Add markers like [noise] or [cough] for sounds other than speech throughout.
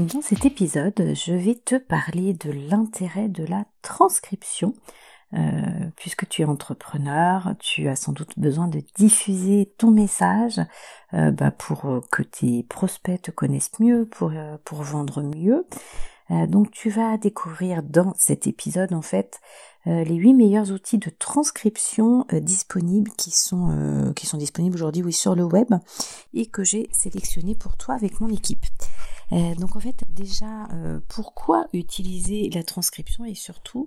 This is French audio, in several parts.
Dans cet épisode, je vais te parler de l'intérêt de la transcription. Euh, puisque tu es entrepreneur, tu as sans doute besoin de diffuser ton message euh, bah, pour que tes prospects te connaissent mieux, euh, pour vendre mieux. Donc tu vas découvrir dans cet épisode en fait les huit meilleurs outils de transcription disponibles qui sont, disponibles aujourd'hui oui, sur le web et que j'ai sélectionné pour toi avec mon équipe. Euh, donc en fait déjà euh, pourquoi utiliser la transcription et surtout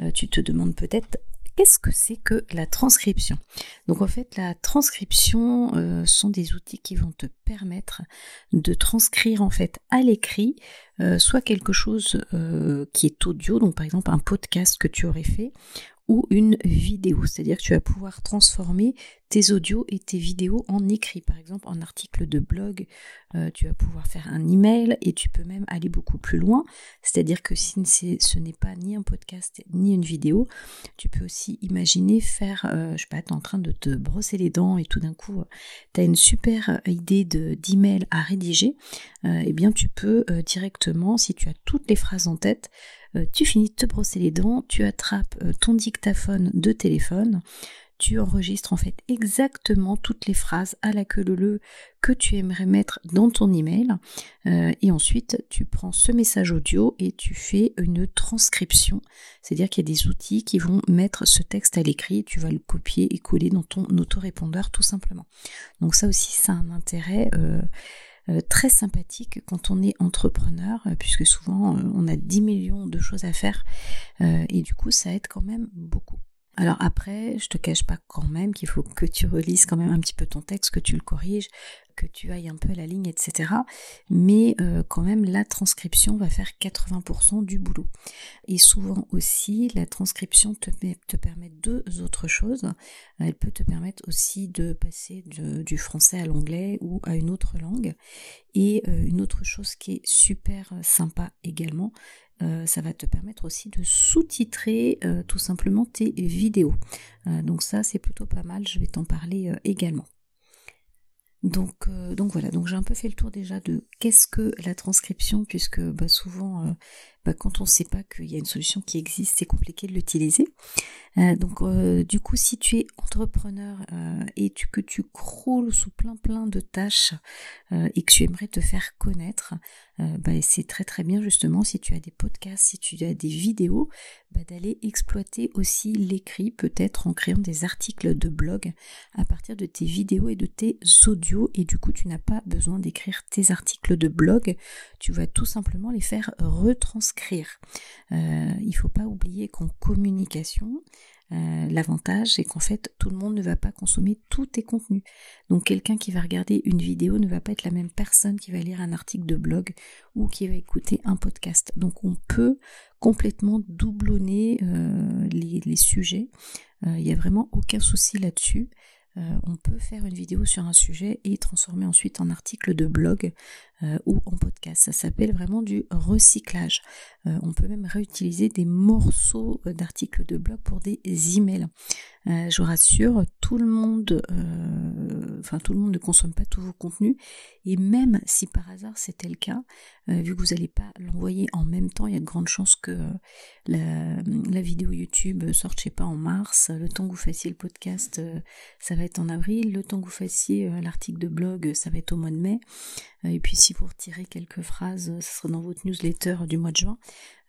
euh, tu te demandes peut-être qu'est-ce que c'est que la transcription? Donc en fait la transcription sont des outils qui vont te permettre de transcrire en fait à l'écrit soit quelque chose qui est audio, donc par exemple un podcast que tu aurais fait, ou une vidéo, c'est-à-dire que tu vas pouvoir transformer tes audios et tes vidéos en écrit, par exemple en article de blog, euh, tu vas pouvoir faire un email et tu peux même aller beaucoup plus loin, c'est-à-dire que si ce n'est pas ni un podcast ni une vidéo, tu peux aussi imaginer faire, euh, je sais pas, en train de te brosser les dents et tout d'un coup tu as une super idée d'email à rédiger, euh, eh bien tu peux directement, si tu as toutes les phrases en tête, euh, tu finis de te brosser les dents, tu attrapes euh, ton dictaphone de téléphone, tu enregistres en fait exactement toutes les phrases à la queue le que tu aimerais mettre dans ton email. Euh, et ensuite tu prends ce message audio et tu fais une transcription. C'est à dire qu'il y a des outils qui vont mettre ce texte à l'écrit tu vas le copier et coller dans ton autorépondeur tout simplement. Donc ça aussi ça a un intérêt euh, très sympathique quand on est entrepreneur, euh, puisque souvent euh, on a 10 millions de choses à faire et du coup ça aide quand même beaucoup. Alors après, je te cache pas quand même qu'il faut que tu relises quand même un petit peu ton texte, que tu le corriges, que tu ailles un peu à la ligne, etc. Mais euh, quand même, la transcription va faire 80% du boulot. Et souvent aussi, la transcription te, te permet deux autres choses. Elle peut te permettre aussi de passer du français à l'anglais ou à une autre langue. Et euh, une autre chose qui est super sympa également, euh, ça va te permettre aussi de sous-titrer tout simplement tes vidéos. donc ça c'est plutôt pas mal, je vais t'en parler également. Donc, euh, donc voilà, donc j'ai un peu fait le tour déjà de qu'est-ce que la transcription, puisque bah, souvent, euh, bah, quand on ne sait pas qu'il y a une solution qui existe, c'est compliqué de l'utiliser. Euh, donc du coup, si tu es entrepreneur et tu, que tu croules sous plein plein de tâches et que tu aimerais te faire connaître, bah, c'est très très bien justement si tu as des podcasts, si tu as des vidéos, bah, d'aller exploiter aussi l'écrit, peut-être en créant des articles de blog à partir de tes vidéos et de tes audios. Et du coup, tu n'as pas besoin d'écrire tes articles de blog, tu vas tout simplement les faire retranscrire. Euh, il ne faut pas oublier qu'en communication, euh, l'avantage, c'est qu'en fait, tout le monde ne va pas consommer tous tes contenus. Donc, quelqu'un qui va regarder une vidéo ne va pas être la même personne qui va lire un article de blog ou qui va écouter un podcast. Donc, on peut complètement doublonner euh, les, sujets. Il n'y a vraiment aucun souci là-dessus. on peut faire une vidéo sur un sujet et transformer ensuite en article de blog euh, ou en podcast. Ça s'appelle vraiment du recyclage. Euh, on peut même réutiliser des morceaux euh, d'articles de blog pour des emails. je vous rassure, tout le monde, enfin tout le monde ne consomme pas tous vos contenus. Et même si par hasard c'était le cas, vu que vous n'allez pas l'envoyer en même temps, il y a de grandes chances que la, vidéo YouTube sorte, je sais pas, en mars. Le temps que vous fassiez le podcast, ça va être en avril. Le temps que vous fassiez l'article de blog, ça va être au mois de mai. Et puis si vous retirez quelques phrases, ce sera dans votre newsletter du mois de juin.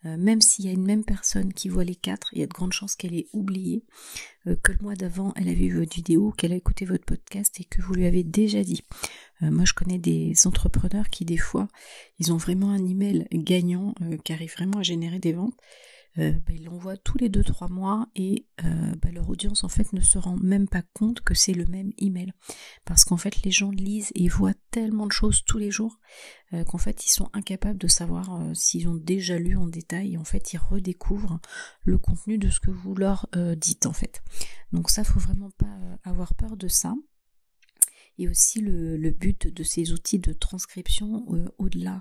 même s'il y a une même personne qui voit les quatre, il y a de grandes chances qu'elle ait oublié que le mois d'avant, elle avait vu votre vidéo, qu'elle a écouté votre podcast et que vous lui avez déjà dit. moi, je connais des entrepreneurs qui, des fois, ils ont vraiment un email gagnant qui arrive vraiment à générer des ventes euh, bah, ils l'envoient tous les 2-3 mois et euh, bah, leur audience en fait ne se rend même pas compte que c'est le même email. Parce qu'en fait les gens lisent et voient tellement de choses tous les jours euh, qu'en fait ils sont incapables de savoir s'ils ont déjà lu en détail et en fait ils redécouvrent le contenu de ce que vous leur dites en fait. Donc ça faut vraiment pas avoir peur de ça. Et aussi le, but de ces outils de transcription, euh, au-delà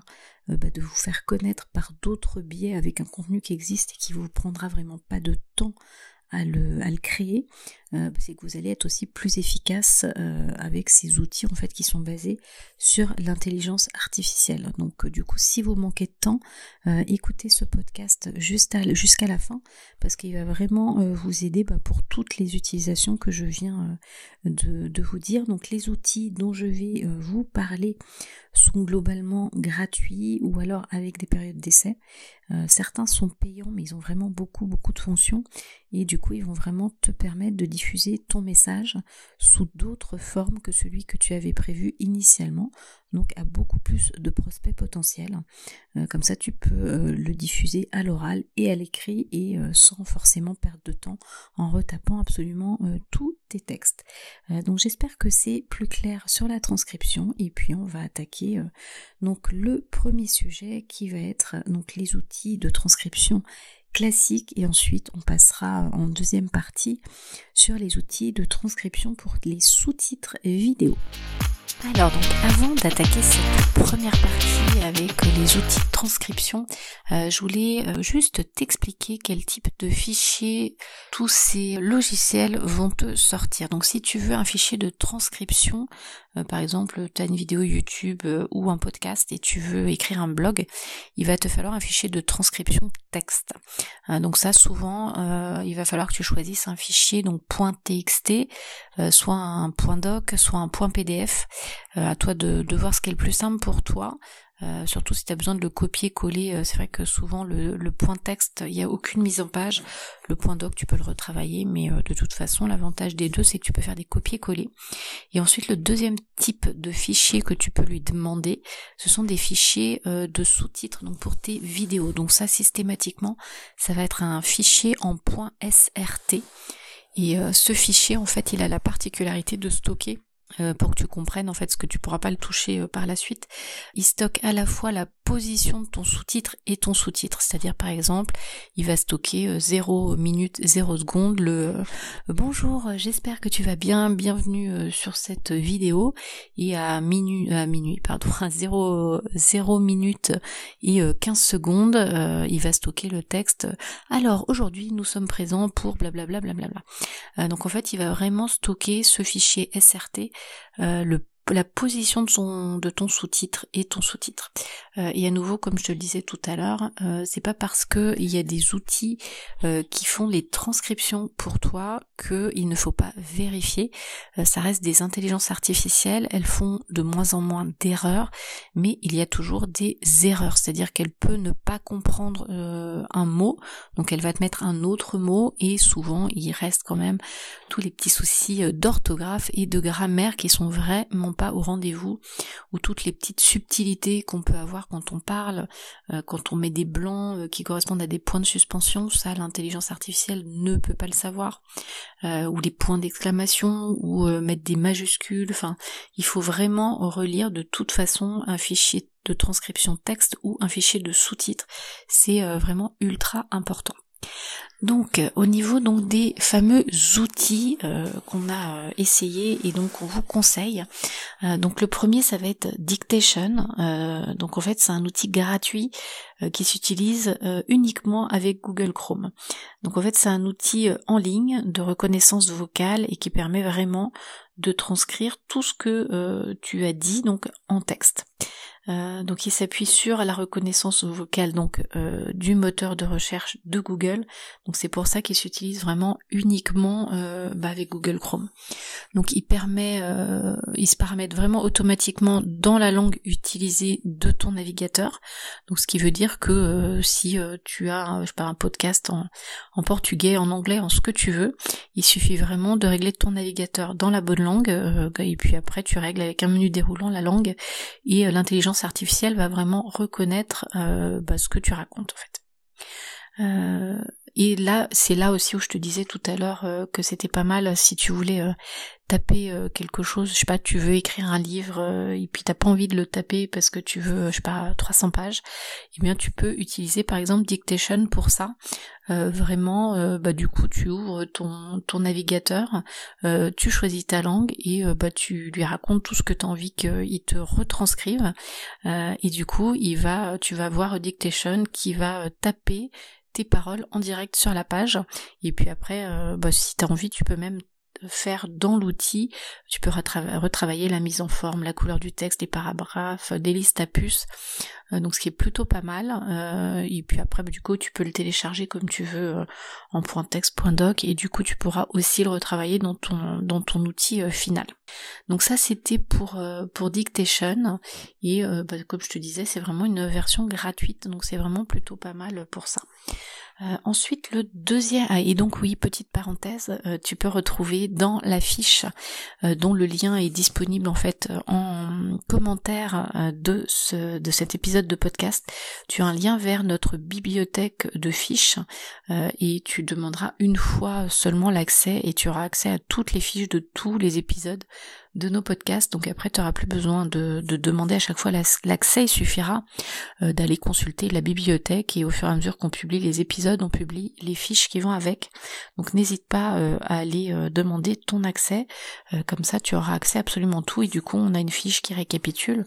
euh, bah, de vous faire connaître par d'autres biais avec un contenu qui existe et qui vous prendra vraiment pas de temps à le, à le créer, euh, c'est que vous allez être aussi plus efficace euh, avec ces outils en fait qui sont basés sur l'intelligence artificielle. Donc euh, du coup, si vous manquez de temps, écoutez ce podcast jusqu'à la fin parce qu'il va vraiment vous aider bah, pour toutes les utilisations que je viens de, de, vous dire. Donc les outils dont je vais vous parler sont globalement gratuits ou alors avec des périodes d'essai. certains sont payants mais ils ont vraiment beaucoup beaucoup de fonctions et du coup ils vont vraiment te permettre de ton message sous d'autres formes que celui que tu avais prévu initialement donc à beaucoup plus de prospects potentiels. Euh, comme ça, tu peux euh, le diffuser à l'oral et à l'écrit et euh, sans forcément perdre de temps en retapant absolument tous tes textes. donc j'espère que c'est plus clair sur la transcription et puis on va attaquer donc le premier sujet qui va être donc les outils de transcription classiques et ensuite on passera en deuxième partie sur les outils de transcription pour les sous-titres vidéo. Alors donc avant d'attaquer cette première partie avec les outils transcription, euh, je voulais euh, juste t'expliquer quel type de fichier tous ces logiciels vont te sortir. Donc si tu veux un fichier de transcription, euh, par exemple tu as une vidéo YouTube ou un podcast et tu veux écrire un blog, il va te falloir un fichier de transcription texte. donc ça souvent il va falloir que tu choisisses un fichier donc .txt, soit un .doc, soit un .pdf. Euh, à toi de, de, voir ce qui est le plus simple pour toi. Euh, surtout si tu as besoin de le copier-coller, euh, c'est vrai que souvent le, point texte, il n'y a aucune mise en page. Le point doc, tu peux le retravailler, mais de toute façon, l'avantage des deux, c'est que tu peux faire des copier-coller. Et ensuite, le deuxième type de fichier que tu peux lui demander, ce sont des fichiers de sous-titres, donc pour tes vidéos. Donc ça, systématiquement, ça va être un fichier en .srt. Et ce fichier, en fait, il a la particularité de stocker euh, pour que tu comprennes en fait ce que tu pourras pas le toucher euh, par la suite. Il stocke à la fois la de ton sous-titre et ton sous-titre. C'est-à-dire par exemple, il va stocker 0 euh, minutes, 0 secondes le bonjour, j'espère que tu vas bien, bienvenue sur cette vidéo. Et à minuit, à minuit, pardon, [laughs] à 0, 0 minutes et 15 secondes, il va stocker le texte. Alors aujourd'hui, nous sommes présents pour blablabla donc en fait, il va vraiment stocker ce fichier SRT euh, le la position de, son, de ton sous-titre et ton sous-titre. Euh, et à nouveau, comme je te le disais tout à l'heure, euh, c'est pas parce que il y a des outils euh, qui font les transcriptions pour toi qu'il ne faut pas vérifier. ça reste des intelligences artificielles, elles font de moins en moins d'erreurs, mais il y a toujours des erreurs, c'est-à-dire qu'elle peut ne pas comprendre un mot, donc elle va te mettre un autre mot et souvent il reste quand même tous les petits soucis d'orthographe et de grammaire qui sont vraiment pas au rendez-vous, ou toutes les petites subtilités qu'on peut avoir quand on parle, euh, quand on met des blancs euh, qui correspondent à des points de suspension, ça l'intelligence artificielle ne peut pas le savoir, euh, ou les points d'exclamation, ou mettre des majuscules, enfin il faut vraiment relire de toute façon un fichier de transcription texte ou un fichier de sous-titres, c'est vraiment ultra important. Donc euh, au niveau donc des fameux outils euh, qu'on a euh, essayé et donc qu'on vous conseille. donc le premier ça va être Dictation. donc en fait c'est un outil gratuit qui s'utilise uniquement avec Google Chrome. Donc en fait c'est un outil en ligne de reconnaissance vocale et qui permet vraiment de transcrire tout ce que tu as dit donc en texte. Euh, donc il s'appuie sur la reconnaissance vocale donc euh, du moteur de recherche de Google. Donc c'est pour ça qu'il s'utilise vraiment uniquement euh, bah, avec Google Chrome. Donc il permet, il se paramètre vraiment automatiquement dans la langue utilisée de ton navigateur. Donc ce qui veut dire que si tu as, je sais pas, un podcast en, en, portugais, en anglais, en ce que tu veux, il suffit vraiment de régler ton navigateur dans la bonne langue et puis après tu règles avec un menu déroulant la langue et l'intelligence artificielle va vraiment reconnaître euh, bah, ce que tu racontes en fait. Euh, et là, c'est là aussi où je te disais tout à l'heure euh, que c'était pas mal si tu voulais taper quelque chose, je sais pas, tu veux écrire un livre et puis t'as pas envie de le taper parce que tu veux, je sais pas, 300 pages, eh bien tu peux utiliser par exemple Dictation pour ça. vraiment, bah du coup tu ouvres ton, ton navigateur, tu choisis ta langue et bah tu lui racontes tout ce que tu as envie qu'il te retranscrive et du coup il va, tu vas voir Dictation qui va taper tes paroles en direct sur la page. Et puis après, euh, bah, si tu as envie, tu peux même faire dans l'outil, tu peux retravailler la mise en forme, la couleur du texte, les paragraphes, des listes à puces, euh, donc ce qui est plutôt pas mal. Euh, et puis après, du coup, tu peux le télécharger comme tu veux en point .text, .doc, et du coup, tu pourras aussi le retravailler dans ton dans ton outil final. Donc ça, c'était pour pour Dictation, et bah, comme je te disais, c'est vraiment une version gratuite, donc c'est vraiment plutôt pas mal pour ça. Euh, ensuite, le deuxième, ah, et donc oui, petite parenthèse, euh, tu peux retrouver dans la fiche euh, dont le lien est disponible en fait en commentaire de ce de cet épisode de podcast. Tu as un lien vers notre bibliothèque de fiches et tu demanderas une fois seulement l'accès et tu auras accès à toutes les fiches de tous les épisodes de nos podcasts. Donc après, tu n'auras plus besoin de, demander à chaque fois l'accès. Il suffira euh, d'aller consulter la bibliothèque et au fur et à mesure qu'on publie les épisodes, on publie les fiches qui vont avec. Donc n'hésite pas euh, à aller euh, demander ton accès. comme ça, tu auras accès à absolument tout et du coup, on a une fiche qui récapitule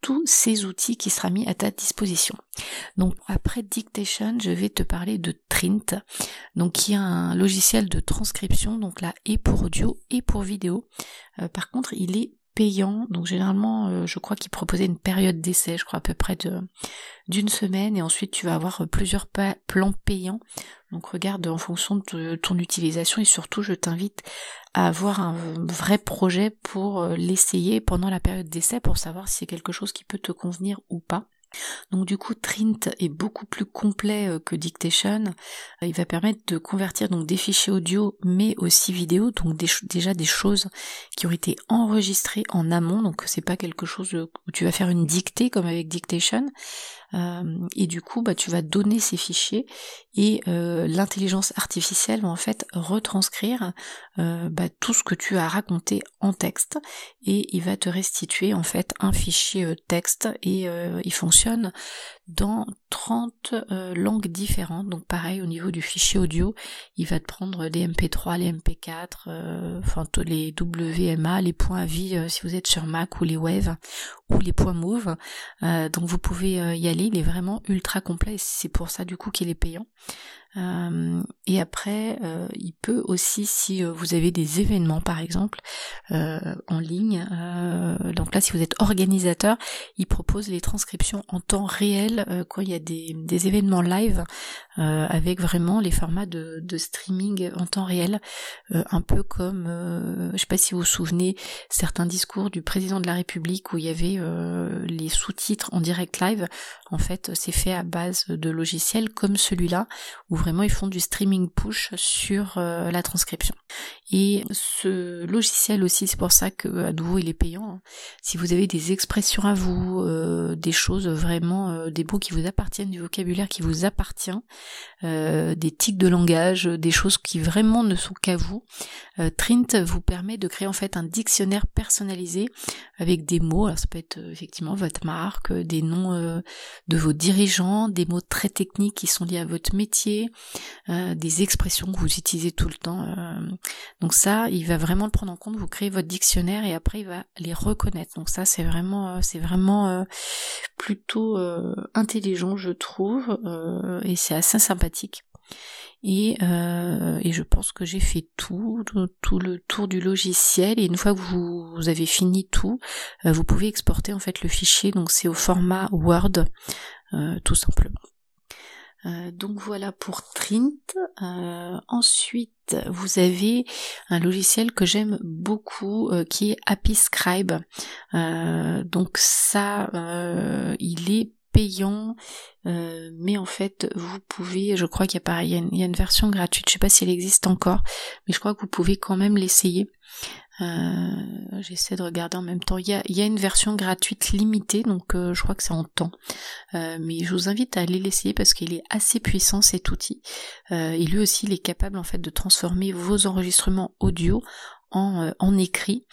tous ces outils qui sera mis à ta disposition. Donc après Dictation, je vais te parler de Trint, donc qui est un logiciel de transcription, donc là et pour audio et pour vidéo. Euh, par contre, il est payant, donc généralement, euh, je crois qu'il proposait une période d'essai, je crois à peu près d'une semaine, et ensuite tu vas avoir plusieurs plans payants. Donc regarde en fonction de ton utilisation et surtout je t'invite à avoir un vrai projet pour euh, l'essayer pendant la période d'essai pour savoir si c'est quelque chose qui peut te convenir ou pas. Donc du coup, Trint est beaucoup plus complet euh, que Dictation. Euh, il va permettre de convertir donc des fichiers audio, mais aussi vidéo, donc déjà des choses qui ont été enregistrées en amont. Donc c'est pas quelque chose où tu vas faire une dictée comme avec Dictation. Euh, et du coup, bah, tu vas donner ces fichiers et l'intelligence artificielle va en fait retranscrire bah, tout ce que tu as raconté en texte et il va te restituer en fait un fichier texte et il fonctionne dans 30 euh, langues différentes. Donc pareil au niveau du fichier audio, il va te prendre les MP3, les MP4, euh, enfin les WMA, les points vie euh, si vous êtes sur Mac ou les Wave ou les points Move. donc vous pouvez y aller, il est vraiment ultra complet. C'est pour ça du coup qu'il est payant. Euh, et après, euh, il peut aussi, si euh, vous avez des événements par exemple en ligne, donc là si vous êtes organisateur, il propose les transcriptions en temps réel quand il y a des, événements live avec vraiment les formats de, streaming en temps réel, un peu comme, je sais pas si vous vous souvenez, certains discours du président de la République où il y avait les sous-titres en direct live. En fait, c'est fait à base de logiciels comme celui-là vraiment ils font du streaming push sur euh, la transcription. Et ce logiciel aussi, c'est pour ça que à nouveau il est payant. Hein. Si vous avez des expressions à vous, euh, des choses vraiment, euh, des mots qui vous appartiennent, du vocabulaire qui vous appartient, des tics de langage, des choses qui vraiment ne sont qu'à vous, Trint vous permet de créer en fait un dictionnaire personnalisé avec des mots. Alors ça peut être effectivement votre marque, des noms de vos dirigeants, des mots très techniques qui sont liés à votre métier, euh, des expressions que vous utilisez tout le temps. Euh. donc ça, il va vraiment le prendre en compte. Vous créez votre dictionnaire et après il va les reconnaître. Donc ça, c'est vraiment, euh, c'est vraiment plutôt intelligent, je trouve, et c'est assez sympathique. Et, et je pense que j'ai fait tout, tout, le tour du logiciel. Et une fois que vous, avez fini tout, vous pouvez exporter en fait le fichier. Donc c'est au format Word, tout simplement. Euh, donc voilà pour Trint. Euh, ensuite, vous avez un logiciel que j'aime beaucoup euh, qui est Happy Scribe. donc ça, il est payant, mais en fait, vous pouvez, je crois qu'il y a pareil, une, version gratuite, je sais pas si elle existe encore, mais je crois que vous pouvez quand même l'essayer. Euh, j'essaie de regarder en même temps. Il y a, une version gratuite limitée, donc euh, je crois que c'est en temps. Euh, mais je vous invite à aller l'essayer parce qu'il est assez puissant cet outil. et lui aussi, il est capable en fait de transformer vos enregistrements audio en, en écrit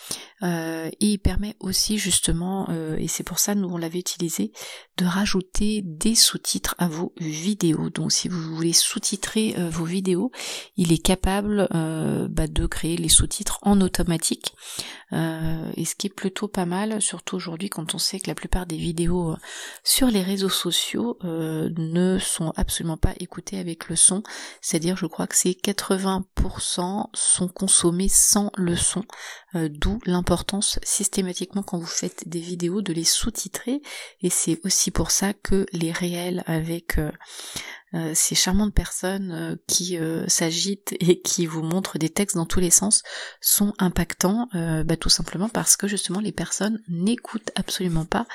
euh, et il permet aussi justement, euh, et c'est pour ça nous on l'avait utilisé, de rajouter des sous-titres à vos vidéos. Donc si vous voulez sous-titrer euh, vos vidéos, il est capable bah, de créer les sous-titres en automatique. Et ce qui est plutôt pas mal, surtout aujourd'hui quand on sait que la plupart des vidéos sur les réseaux sociaux ne sont absolument pas écoutées avec le son. C'est-à-dire je crois que c'est 80% sont consommés sans le son, d'où l'importance systématiquement quand vous faites des vidéos de les sous-titrer et c'est aussi pour ça que les réels avec euh, euh, ces charmantes personnes euh, qui s'agitent [laughs] et qui vous montrent des textes dans tous les sens sont impactants bah, tout simplement parce que justement les personnes n'écoutent absolument pas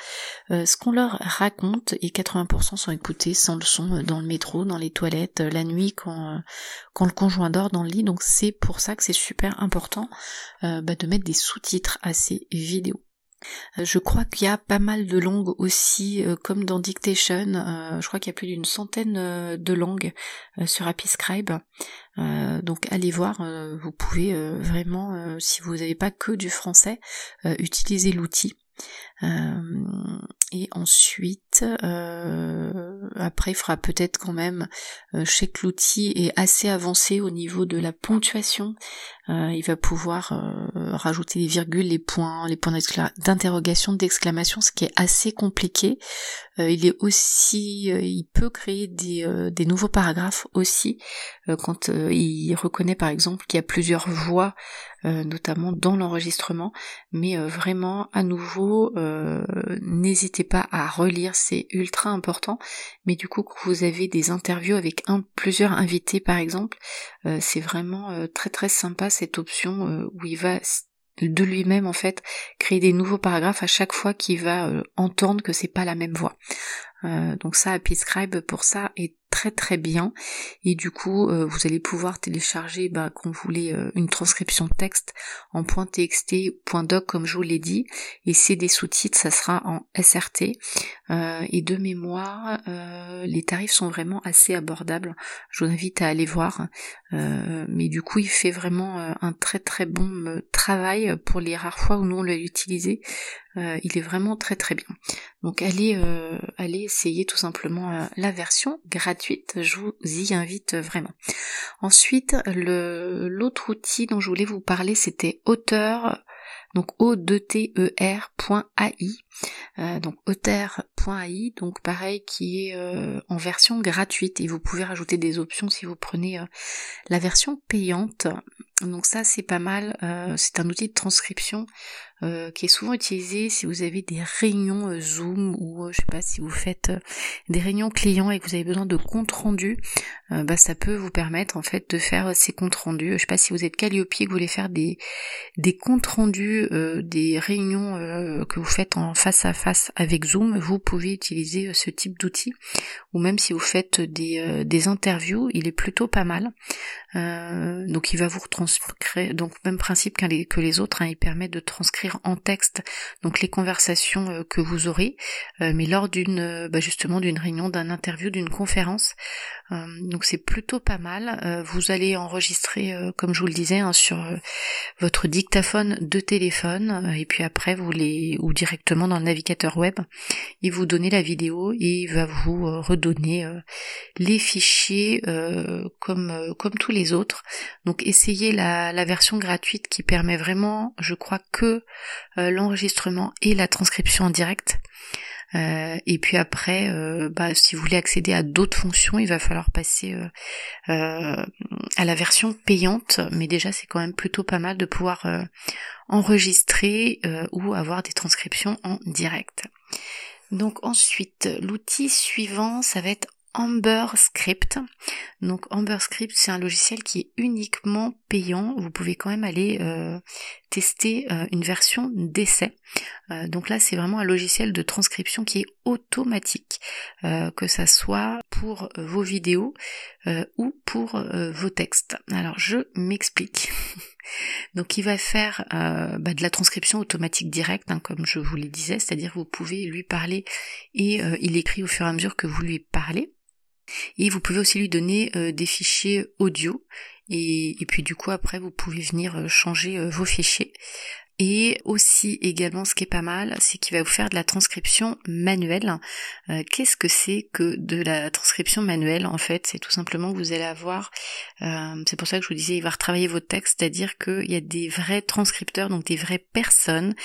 ce qu'on leur raconte et 80% sont écoutés sans le son dans le métro, dans les toilettes, la nuit quand, quand le conjoint dort dans le lit donc c'est pour ça que c'est super important bah, de mettre des sous-titres à ces vidéos. Euh, je crois qu'il y a pas mal de langues aussi, euh, comme dans Dictation. Euh, je crois qu'il y a plus d'une centaine de langues sur Scribe. donc allez voir, vous pouvez vraiment, si vous n'avez pas que du français, utiliser l'outil. et ensuite, après, il fera peut-être quand même, je sais que l'outil est assez avancé au niveau de la ponctuation, euh, il va pouvoir euh, rajouter les virgules, les points, les points d'interrogation, d'exclamation, ce qui est assez compliqué. Euh, il est aussi, il peut créer des, nouveaux paragraphes aussi quand il reconnaît par exemple qu'il y a plusieurs voix, notamment dans l'enregistrement. Mais vraiment, à nouveau, n'hésitez pas à relire, c'est ultra important. Mais du coup, quand vous avez des interviews avec un, plusieurs invités par exemple, c'est vraiment très très sympa cette option euh, où il va de lui-même en fait créer des nouveaux paragraphes à chaque fois qu'il va euh, entendre que c'est pas la même voix. Euh, donc ça, Scribe pour ça est très très bien. Et du coup euh, vous allez pouvoir télécharger bah, quand vous voulez euh, une transcription texte en .txt .doc comme je vous l'ai dit. Et c'est des sous-titres ça sera en SRT euh, et de mémoire les tarifs sont vraiment assez abordables. Je vous invite à aller voir. Mais du coup il fait vraiment un très très bon travail pour les rares fois où nous on l'a utilisé. Il est vraiment très très bien. Donc allez allez essayer tout simplement la version gratuite je vous y invite vraiment. Ensuite, l'autre outil dont je voulais vous parler, c'était auteur donc o d t e r.ai euh, donc auteur.ai donc pareil qui est euh, en version gratuite et vous pouvez rajouter des options si vous prenez euh, la version payante donc ça c'est pas mal c'est un outil de transcription euh, qui est souvent utilisé si vous avez des réunions euh, Zoom ou euh, je sais pas si vous faites des réunions clients et que vous avez besoin de comptes rendus, bah ça peut vous permettre en fait de faire ces comptes rendus. Je sais pas si vous êtes Calliope et que vous voulez faire des des comptes rendus des réunions que vous faites en face à face avec Zoom, vous pouvez utiliser ce type d'outil ou même si vous faites des, des interviews, il est plutôt pas mal. donc il va vous retranscrire donc même principe que les autres, hein, il permet de transcrire en texte donc les conversations euh, que vous aurez, euh, mais lors d'une euh, bah, justement d'une réunion, d'un interview, d'une conférence. Donc c'est plutôt pas mal. vous allez enregistrer, comme je vous le disais, hein, sur votre dictaphone de téléphone, et puis après vous les ou directement dans le navigateur web, il vous donnez la vidéo et il va vous redonner les fichiers comme comme tous les autres. Donc essayez la, la version gratuite qui permet vraiment, je crois que euh, l'enregistrement et la transcription en direct. Et puis après, bah, si vous voulez accéder à d'autres fonctions, il va falloir passer à la version payante. Mais déjà, c'est quand même plutôt pas mal de pouvoir enregistrer ou avoir des transcriptions en direct. Donc ensuite, l'outil suivant, ça va être Amber Script. Donc Amber Script, c'est un logiciel qui est uniquement payant. Vous pouvez quand même aller euh, tester euh, une version d'essai. Euh, donc là, c'est vraiment un logiciel de transcription qui est automatique, que ça soit pour vos vidéos ou pour vos textes. Alors je m'explique. [laughs] Donc il va faire bah, de la transcription automatique directe, hein, comme je vous le disais, c'est-à-dire vous pouvez lui parler et il écrit au fur et à mesure que vous lui parlez. Et vous pouvez aussi lui donner euh, des fichiers audio. Et, puis du coup après vous pouvez venir euh, changer euh, vos fichiers. Et aussi également ce qui est pas mal, c'est qu'il va vous faire de la transcription manuelle. Qu'est-ce que c'est que de la transcription manuelle En fait, c'est tout simplement que vous allez avoir, c'est pour ça que je vous disais, il va retravailler votre texte, c'est-à-dire qu'il y a des vrais transcripteurs, donc des vraies personnes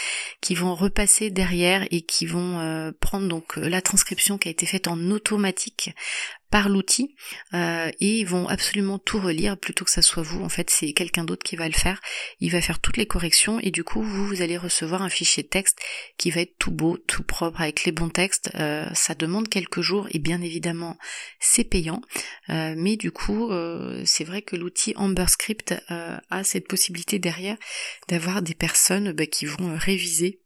qui vont repasser derrière et qui vont prendre donc la transcription qui a été faite en automatique par l'outil euh, et ils vont absolument tout relire plutôt que ça soit vous. En fait, c'est quelqu'un d'autre qui va le faire. Il va faire toutes les corrections et du coup, vous, allez recevoir un fichier texte qui va être tout beau, tout propre avec les bons textes. Euh, ça demande quelques jours et bien évidemment, c'est payant. Euh, mais du coup, c'est vrai que l'outil Amber Script a cette possibilité derrière d'avoir des personnes bah, qui vont réviser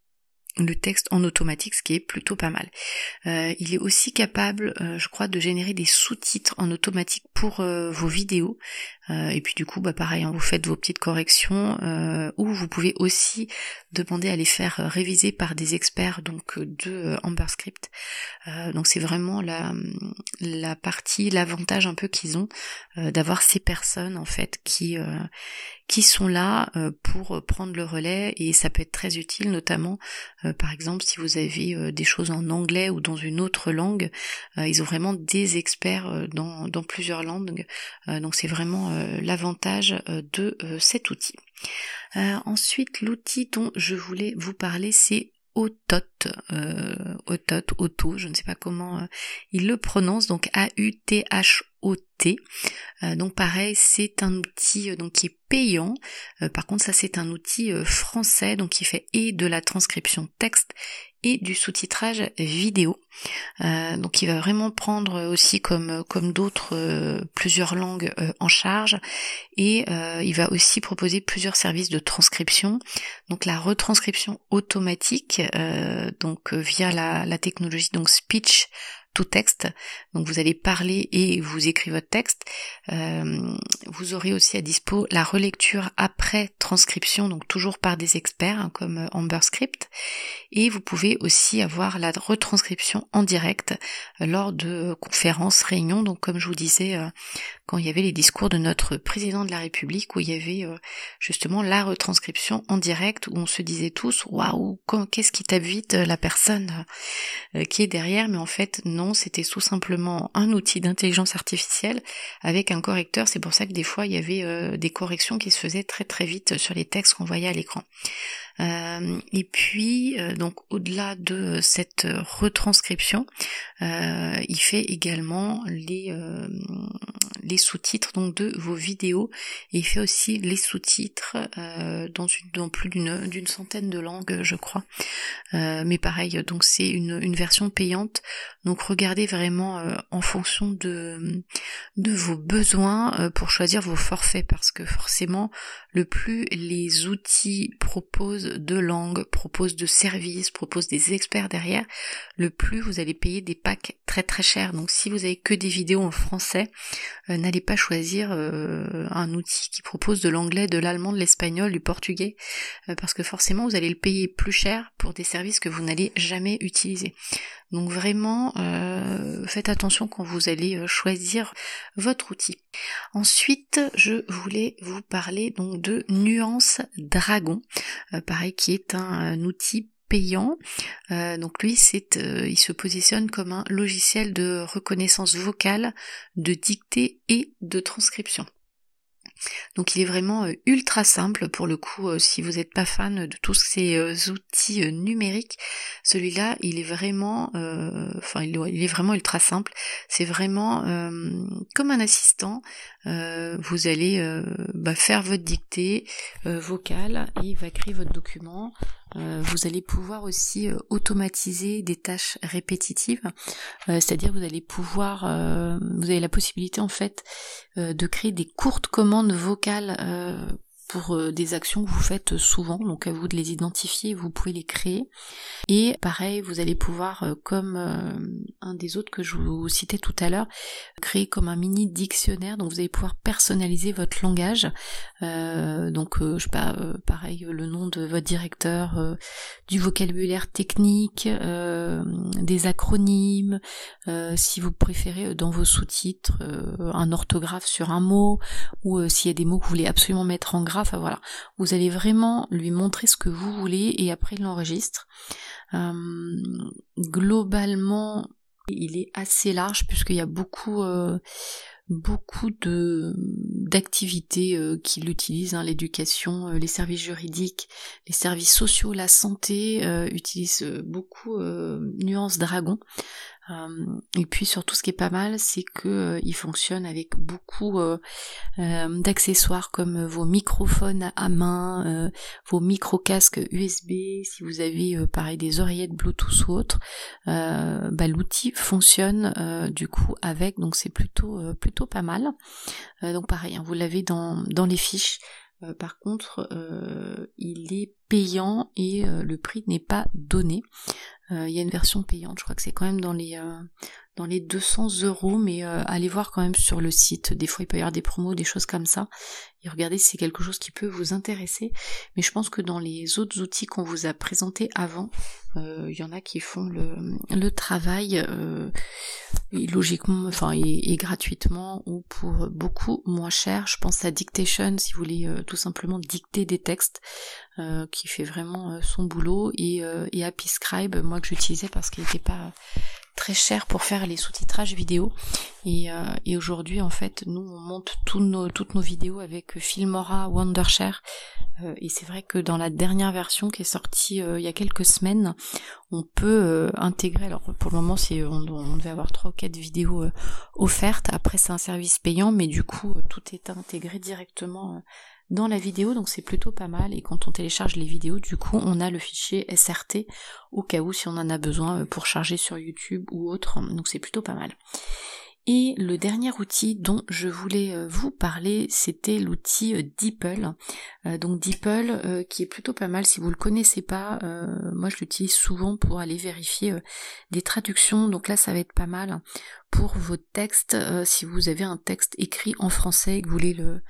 le texte en automatique, ce qui est plutôt pas mal. Euh, il est aussi capable, euh, je crois, de générer des sous-titres en automatique pour euh, vos vidéos. Et puis du coup, bah pareil, hein, vous faites vos petites corrections, ou vous pouvez aussi demander à les faire réviser par des experts donc de Amber Script. donc c'est vraiment la, la partie, l'avantage un peu qu'ils ont d'avoir ces personnes en fait qui qui sont là pour prendre le relais et ça peut être très utile notamment euh, par exemple, si vous avez euh, des choses en anglais ou dans une autre langue, euh, ils ont vraiment des experts dans, dans plusieurs langues. donc c'est vraiment l'avantage de cet outil. ensuite, l'outil dont je voulais vous parler, c'est Autot, euh, Autot, Auto, je ne sais pas comment il le prononce, donc A-U-T-H-O-T. donc pareil, c'est un outil donc qui est payant. par contre, ça c'est un outil français, donc qui fait et de la transcription texte et du sous-titrage vidéo. Euh, donc il va vraiment prendre aussi comme comme d'autres euh, plusieurs langues euh, en charge et il va aussi proposer plusieurs services de transcription. Donc la retranscription automatique donc via la, la technologie donc speech texte. Donc vous allez parler et vous écrivez votre texte. Euh, vous aurez aussi à dispo la relecture après transcription, donc toujours par des experts hein, comme euh, Amber Script. Et vous pouvez aussi avoir la retranscription en direct euh, lors de conférences, réunions. Donc comme je vous disais, quand il y avait les discours de notre président de la République, où il y avait justement la retranscription en direct, où on se disait tous, waouh, qu'est-ce qui t'habite la personne qui est derrière, mais en fait non, c'était tout simplement un outil d'intelligence artificielle avec un correcteur. C'est pour ça que des fois il y avait euh, des corrections qui se faisaient très très vite sur les textes qu'on voyait à l'écran. Euh, et puis, euh, donc au-delà de cette retranscription, euh, il fait également les, sous-titres donc de vos vidéos et il fait aussi les sous-titres dans, plus d'une, d'une centaine de langues, je crois. mais pareil, donc c'est une, version payante. Donc regardez vraiment en fonction de vos besoins pour choisir vos forfaits parce que forcément, le plus les outils proposent de langues, propose de services, propose des experts derrière, le plus vous allez payer des packs très très chers. Donc si vous avez que des vidéos en français, euh, n'allez pas choisir euh, un outil qui propose de l'anglais, de l'allemand, de l'espagnol, du portugais, euh, parce que forcément vous allez le payer plus cher pour des services que vous n'allez jamais utiliser. Donc vraiment, faites attention quand vous allez choisir votre outil. Ensuite, je voulais vous parler donc de Nuance Dragon, qui est un outil payant. Euh, donc lui, c'est, euh, il se positionne comme un logiciel de reconnaissance vocale, de dictée et de transcription. Donc il est vraiment euh, ultra simple pour le coup euh, si vous n'êtes pas fan de tous ces euh, outils numériques, celui-là il est vraiment enfin il, est vraiment ultra simple. C'est vraiment comme un assistant. vous allez bah, faire votre dictée vocale et il va créer votre document. Vous allez pouvoir aussi automatiser des tâches répétitives, c'est-à-dire vous allez pouvoir, vous avez la possibilité en fait de créer des courtes commandes vocales euh, pour euh, des actions que vous faites souvent, donc à vous de les identifier, vous pouvez les créer. Et pareil, vous allez pouvoir, euh, comme euh, un des autres que je vous citais tout à l'heure, créer comme un mini dictionnaire, donc vous allez pouvoir personnaliser votre langage. donc je sais pas, pareil, le nom de votre directeur, du vocabulaire technique, des acronymes, si vous préférez dans vos sous-titres un orthographe sur un mot, ou s'il y a des mots que vous voulez absolument mettre en gras Enfin voilà, vous allez vraiment lui montrer ce que vous voulez et après il l'enregistre. Euh, globalement, il est assez large puisqu'il y a beaucoup euh, beaucoup de d'activités euh, qui l'utilisent, hein, l'éducation, les services juridiques, les services sociaux, la santé utilisent beaucoup Nuance Dragon. Euh, et puis surtout ce qui est pas mal, c'est que euh, il fonctionne avec beaucoup euh, d'accessoires comme vos microphones à main, vos micro-casques USB, si vous avez pareil des oreillettes Bluetooth ou autre, bah, l'outil fonctionne du coup avec, donc c'est plutôt plutôt pas mal. donc pareil, hein, vous l'avez dans, dans les fiches. par contre, il est payant et le prix n'est pas donné. Euh, il y a une version payante, je crois que c'est quand même dans les euh, dans les 200 euros, mais euh, allez voir quand même sur le site. Des fois, il peut y avoir des promos, des choses comme ça. Et regardez si c'est quelque chose qui peut vous intéresser. Mais je pense que dans les autres outils qu'on vous a présentés avant, il y en a qui font le, travail logiquement, enfin, et, gratuitement ou pour beaucoup moins cher. Je pense à Dictation si vous voulez tout simplement dicter des textes. Euh, qui fait vraiment euh, son boulot et, euh, et Happy Scribe moi que j'utilisais parce qu'il n'était pas très cher pour faire les sous-titrages vidéo. Et, et aujourd'hui en fait nous on monte nos, toutes nos vidéos avec Filmora Wondershare. Et c'est vrai que dans la dernière version qui est sortie il y a quelques semaines on peut intégrer alors pour le moment c'est on, on, devait avoir trois ou quatre vidéos offertes. Après c'est un service payant mais du coup tout est intégré directement dans la vidéo, donc c'est plutôt pas mal. Et quand on télécharge les vidéos, du coup, on a le fichier SRT au cas où si on en a besoin euh, pour charger sur YouTube ou autre. Donc c'est plutôt pas mal. Et le dernier outil dont je voulais euh, vous parler, c'était l'outil euh, DeepL. Donc DeepL qui est plutôt pas mal. Si vous le connaissez pas, moi je l'utilise souvent pour aller vérifier des traductions. Donc là ça va être pas mal pour vos textes. si vous avez un texte écrit en français et que vous voulez le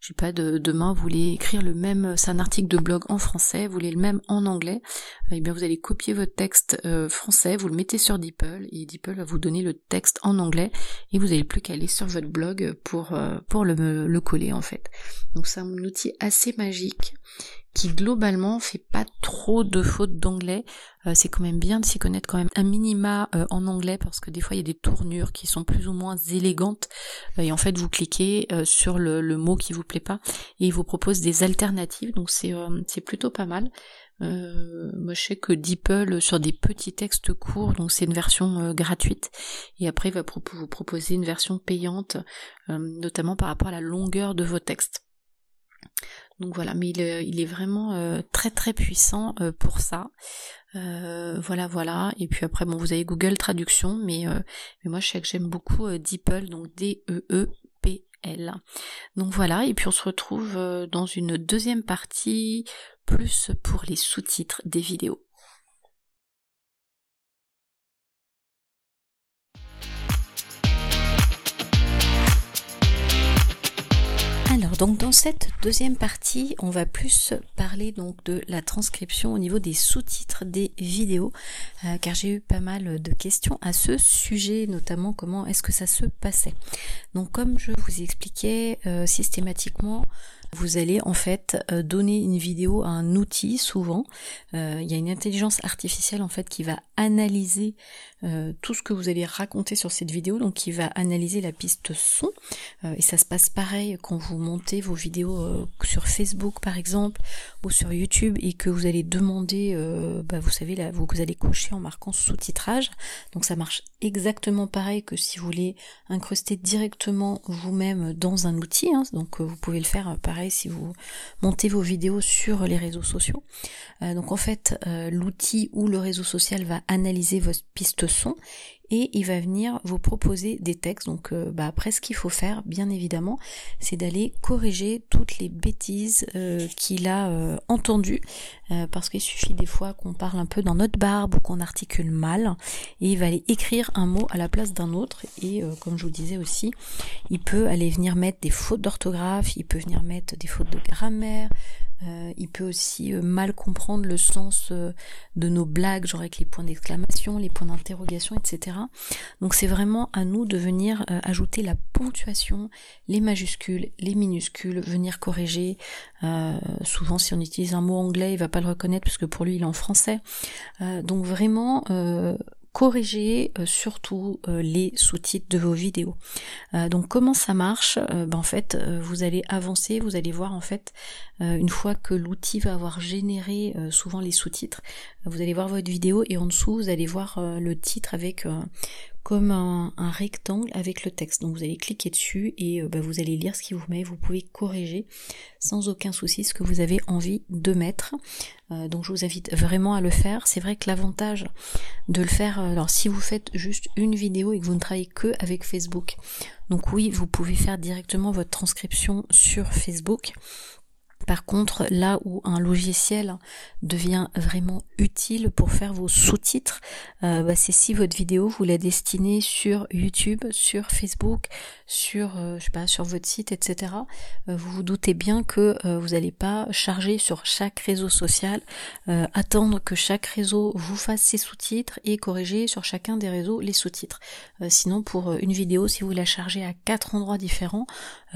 je sais pas, de, demain vous voulez écrire le même, c'est un article de blog en français, vous voulez le même en anglais, eh bien vous allez copier votre texte euh, français, vous le mettez sur DeepL et DeepL va vous donner le texte en anglais et vous n'avez plus qu'à aller sur votre blog pour, euh, pour le, le coller en fait. Donc c'est un outil assez magique qui globalement fait pas trop de fautes d'anglais. Euh, c'est quand même bien de s'y connaître quand même un minima euh, en anglais parce que des fois il y a des tournures qui sont plus ou moins élégantes euh, et en fait vous cliquez sur le, mot qui vous plaît pas et il vous propose des alternatives donc c'est c'est plutôt pas mal. moi je sais que DeepL sur des petits textes courts donc c'est une version gratuite et après il va vous proposer une version payante notamment par rapport à la longueur de vos textes. Donc voilà, mais il, il est vraiment euh, très très puissant euh, pour ça. Euh, voilà, voilà. Et puis après, bon, vous avez Google Traduction, mais, mais moi je sais que j'aime beaucoup DeepL, donc D-E-E-P-L. Donc voilà, et puis on se retrouve dans une deuxième partie, plus pour les sous-titres des vidéos. Donc dans cette deuxième partie, on va plus parler donc de la transcription au niveau des sous-titres des vidéos, euh, car j'ai eu pas mal de questions à ce sujet, notamment comment est-ce que ça se passait. Donc comme je vous expliquais euh, systématiquement, vous allez en fait donner une vidéo à un outil souvent. il y a une intelligence artificielle en fait qui va analyser tout ce que vous allez raconter sur cette vidéo, donc qui va analyser la piste son. et ça se passe pareil quand vous montez vos vidéos sur Facebook par exemple ou sur YouTube et que vous allez demander, bah, vous savez là, vous, vous allez cocher en marquant sous-titrage. Donc ça marche exactement pareil que si vous voulez incruster directement vous-même dans un outil. Hein. donc euh, vous pouvez le faire euh, si vous montez vos vidéos sur les réseaux sociaux. Euh, donc en fait, l'outil ou le réseau social va analyser votre piste son et il va venir vous proposer des textes. Donc euh, bah, après ce qu'il faut faire, bien évidemment, c'est d'aller corriger toutes les bêtises euh, qu'il a euh, entendues, parce qu'il suffit des fois qu'on parle un peu dans notre barbe ou qu'on articule mal, et il va aller écrire un mot à la place d'un autre, et comme je vous disais aussi, il peut aller venir mettre des fautes d'orthographe, il peut venir mettre des fautes de grammaire, euh, il peut aussi euh, mal comprendre le sens euh, de nos blagues, genre avec les points d'exclamation, les points d'interrogation, etc. Donc c'est vraiment à nous de venir ajouter la ponctuation, les majuscules, les minuscules, venir corriger. souvent si on utilise un mot anglais, il va pas le reconnaître parce que pour lui il est en français. donc vraiment corriger surtout les sous-titres de vos vidéos. Donc comment ça marche? Ben, En fait, vous allez avancer, vous allez voir en fait, une fois que l'outil va avoir généré souvent les sous-titres, vous allez voir votre vidéo et en dessous, vous allez voir le titre avec comme un, rectangle avec le texte. Donc vous allez cliquer dessus et euh, bah, vous allez lire ce qui vous met. Vous pouvez corriger sans aucun souci ce que vous avez envie de mettre. Euh, donc je vous invite vraiment à le faire. C'est vrai que l'avantage de le faire, euh, alors si vous faites juste une vidéo et que vous ne travaillez que avec Facebook, donc oui, vous pouvez faire directement votre transcription sur Facebook. Par contre, là où un logiciel devient vraiment utile pour faire vos sous-titres, euh, bah, c'est si votre vidéo vous la destinez sur YouTube, sur Facebook, sur euh, je sais pas, sur votre site, etc. Euh, vous vous doutez bien que vous n'allez pas charger sur chaque réseau social, attendre que chaque réseau vous fasse ses sous-titres et corriger sur chacun des réseaux les sous-titres. sinon, pour une vidéo, si vous la chargez à quatre endroits différents,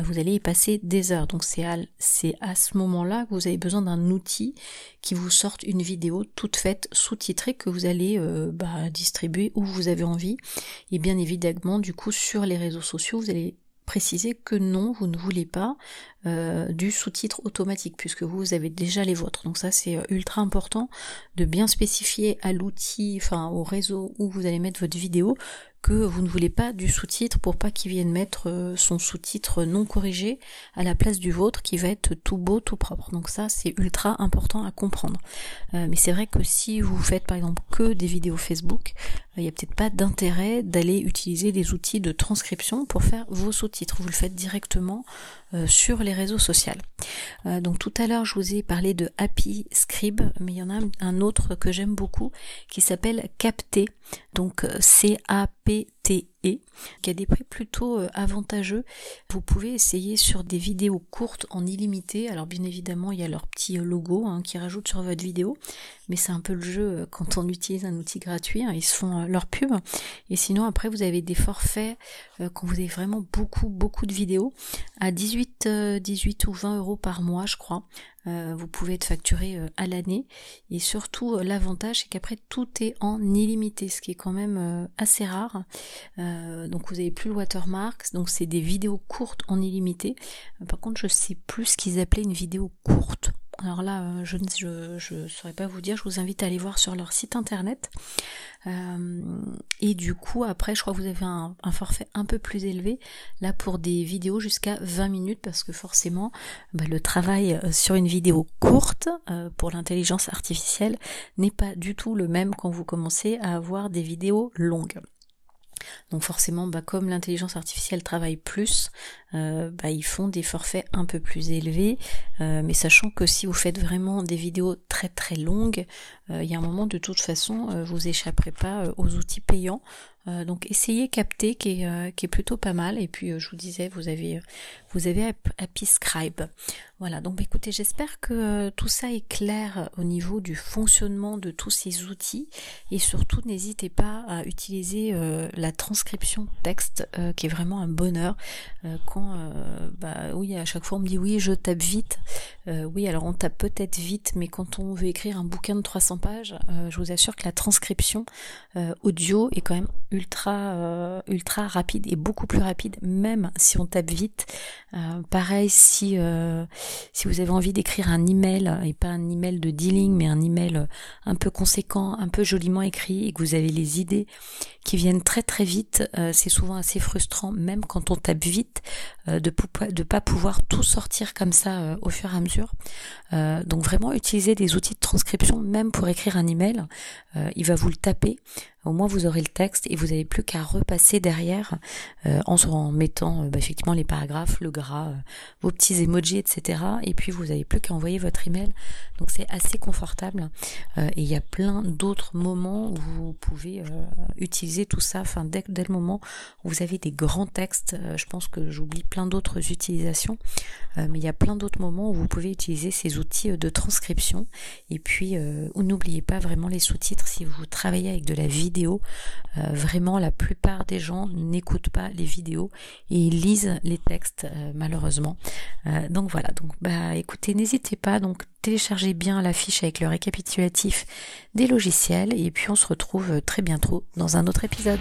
vous allez y passer des heures. Donc c'est à, c'est à ce moment-là que vous avez besoin d'un outil qui vous sorte une vidéo toute faite, sous-titrée, que vous allez euh, bah, distribuer où vous avez envie. Et bien évidemment, du coup, sur les réseaux sociaux, vous allez préciser que non, vous ne voulez pas euh, du sous-titre automatique puisque vous avez déjà les vôtres. Donc ça c'est euh, ultra important de bien spécifier à l'outil, enfin au réseau où vous allez mettre votre vidéo que vous ne voulez pas du sous-titre pour pas qu'il vienne mettre euh, son sous-titre non corrigé à la place du vôtre qui va être tout beau, tout propre. Donc ça c'est ultra important à comprendre. Euh, mais c'est vrai que si vous faites par exemple que des vidéos Facebook, euh, il n'y a peut-être pas d'intérêt d'aller utiliser des outils de transcription pour faire vos sous-titres. Vous le faites directement sur les réseaux sociaux. donc tout à l'heure je vous ai parlé de Happy Scribe, mais il y en a un autre que j'aime beaucoup qui s'appelle Capter. Donc C-A-P-T qui a des prix plutôt euh, avantageux. Vous pouvez essayer sur des vidéos courtes en illimité. Alors bien évidemment, il y a leur petit euh, logo hein, qui rajoute sur votre vidéo, mais c'est un peu le jeu euh, quand on utilise un outil gratuit. Hein, ils se font leur pub. Et sinon, après, vous avez des forfaits quand vous avez vraiment beaucoup, beaucoup de vidéos à 18, 18 ou 20 euros par mois, je crois. vous pouvez être facturé à l'année et surtout l'avantage c'est qu'après tout est en illimité ce qui est quand même assez rare euh, donc vous avez plus le watermark, donc c'est des vidéos courtes en illimité. Euh, par contre, je sais plus ce qu'ils appelaient une vidéo courte. Alors là, euh, je ne saurais pas vous dire, je vous invite à aller voir sur leur site internet. et du coup, après, je crois que vous avez un, forfait un peu plus élevé, là pour des vidéos jusqu'à 20 minutes, parce que forcément, bah, le travail sur une vidéo courte pour l'intelligence artificielle n'est pas du tout le même quand vous commencez à avoir des vidéos longues. Donc forcément, bah, comme l'intelligence artificielle travaille plus, euh, bah, ils font des forfaits un peu plus élevés. Euh, mais sachant que si vous faites vraiment des vidéos très très longues, euh, il y a un moment de toute façon, vous échapperez pas aux outils payants. donc essayez capter qui est, plutôt pas mal. Et puis je vous disais, vous avez vous avez Scribe. Voilà, donc bah, écoutez, j'espère que tout ça est clair au niveau du fonctionnement de tous ces outils et surtout n'hésitez pas à utiliser la transcription texte qui est vraiment un bonheur souvent, euh, bah oui, à chaque fois on me dit oui, je tape vite. Euh, oui, alors on tape peut-être vite, mais quand on veut écrire un bouquin de 300 pages, je vous assure que la transcription audio est quand même ultra, ultra rapide et beaucoup plus rapide, même si on tape vite. pareil, si si vous avez envie d'écrire un email et pas un email de dealing, mais un email un peu conséquent, un peu joliment écrit, et que vous avez les idées qui viennent très très vite, c'est souvent assez frustrant, même quand on tape vite, euh, de ne pas pouvoir tout sortir comme ça euh, au fur et à mesure. Euh, donc vraiment utiliser des outils de transcription, même pour écrire un email, il va vous le taper au moins vous aurez le texte et vous n'avez plus qu'à repasser derrière euh, en, mettant euh, bah, effectivement les paragraphes, le gras, euh, vos petits emojis, etc. Et puis vous n'avez plus qu'à envoyer votre email. Donc c'est assez confortable. et il y a plein d'autres moments où vous pouvez utiliser tout ça. Enfin dès, dès le moment où vous avez des grands textes, je pense que j'oublie plein d'autres utilisations, mais il y a plein d'autres moments où vous pouvez utiliser ces outils de transcription. Et puis n'oubliez pas vraiment les sous-titres si vous travaillez avec de la vidéo Euh, vraiment, la plupart des gens n'écoutent pas les vidéos et lisent les textes, euh, malheureusement. Euh, donc voilà. Donc bah écoutez, n'hésitez pas. Donc téléchargez bien la fiche avec le récapitulatif des logiciels et puis on se retrouve très bientôt dans un autre épisode.